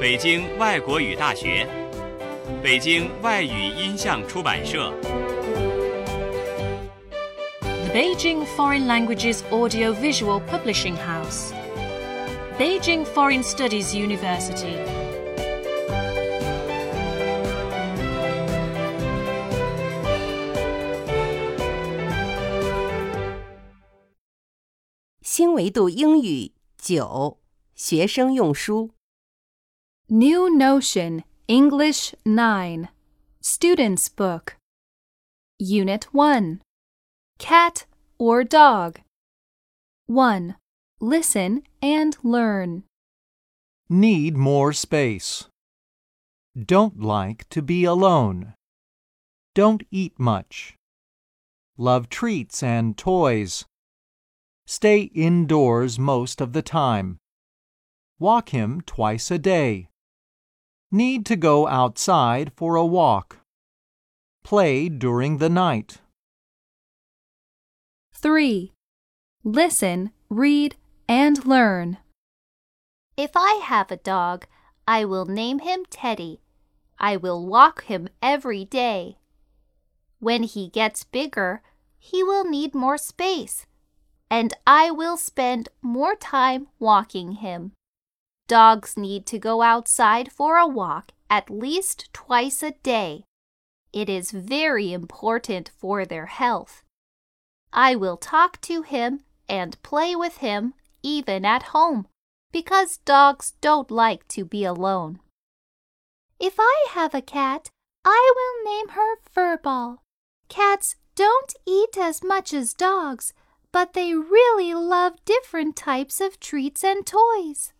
北京外国语大学、北京外语音像出版社、The Beijing Foreign Languages Audiovisual Publishing House, Beijing Foreign Studies University. 新维度英语九学生用书 New Notion English 9 Student's Book Unit 1 Cat or Dog 1. Listen and learn. Need more space. Don't like to be alone. Don't eat much. Love treats and toys. Stay indoors most of the time. Walk him twice a day. Need to go outside for a walk. Play during the night. 3. Listen, read, and learn. If I have a dog, I will name him Teddy. I will walk him every day. When he gets bigger, he will need more space, and I will spend more time walking him. Dogs need to go outside for a walk at least twice a day. It is very important for their health. I will talk to him and play with him even at home because dogs don't like to be alone. If I have a cat, I will name her Furball. Cats don't eat as much as dogs, but they really love different types of treats and toys.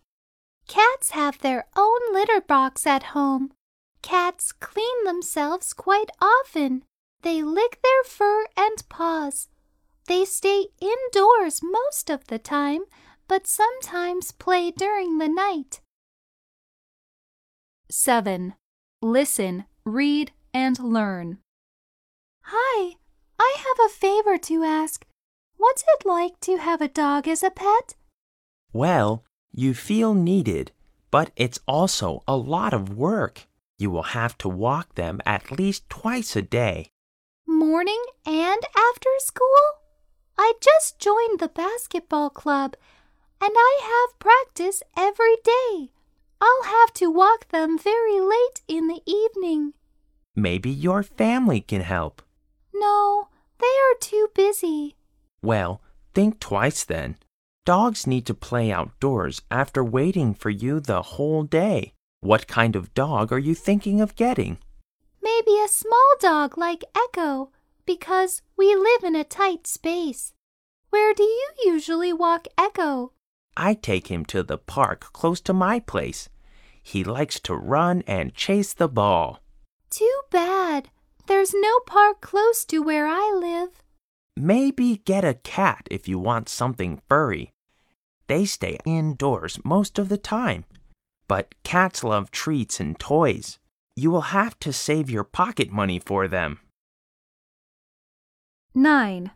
Cats have their own litter box at home. Cats clean themselves quite often. They lick their fur and paws. They stay indoors most of the time, but sometimes play during the night. 7. Listen, read, and learn. Hi, I have a favor to ask. What's it like to have a dog as a pet? Well, you feel needed, but it's also a lot of work. You will have to walk them at least twice a day. Morning and after school? I just joined the basketball club and I have practice every day. I'll have to walk them very late in the evening. Maybe your family can help. No, they are too busy. Well, think twice then. Dogs need to play outdoors after waiting for you the whole day. What kind of dog are you thinking of getting? Maybe a small dog like Echo, because we live in a tight space. Where do you usually walk Echo? I take him to the park close to my place. He likes to run and chase the ball. Too bad. There's no park close to where I live. Maybe get a cat if you want something furry. They stay indoors most of the time. But cats love treats and toys. You will have to save your pocket money for them. 9.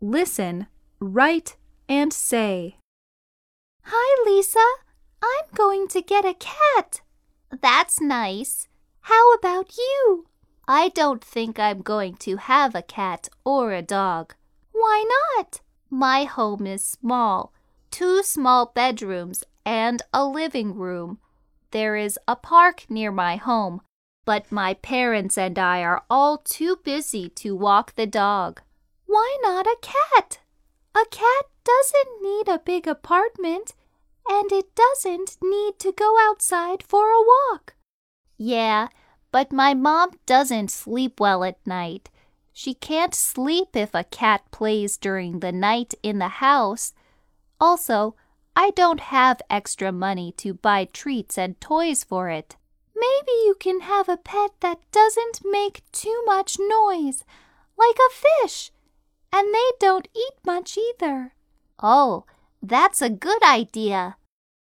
Listen, write, and say. Hi, Lisa. I'm going to get a cat. That's nice. How about you? I don't think I'm going to have a cat or a dog. Why not? My home is small. Two small bedrooms and a living room. There is a park near my home, but my parents and I are all too busy to walk the dog. Why not a cat? A cat doesn't need a big apartment, and it doesn't need to go outside for a walk. Yeah, but my mom doesn't sleep well at night. She can't sleep if a cat plays during the night in the house. Also, I don't have extra money to buy treats and toys for it. Maybe you can have a pet that doesn't make too much noise, like a fish, and they don't eat much either. Oh, that's a good idea.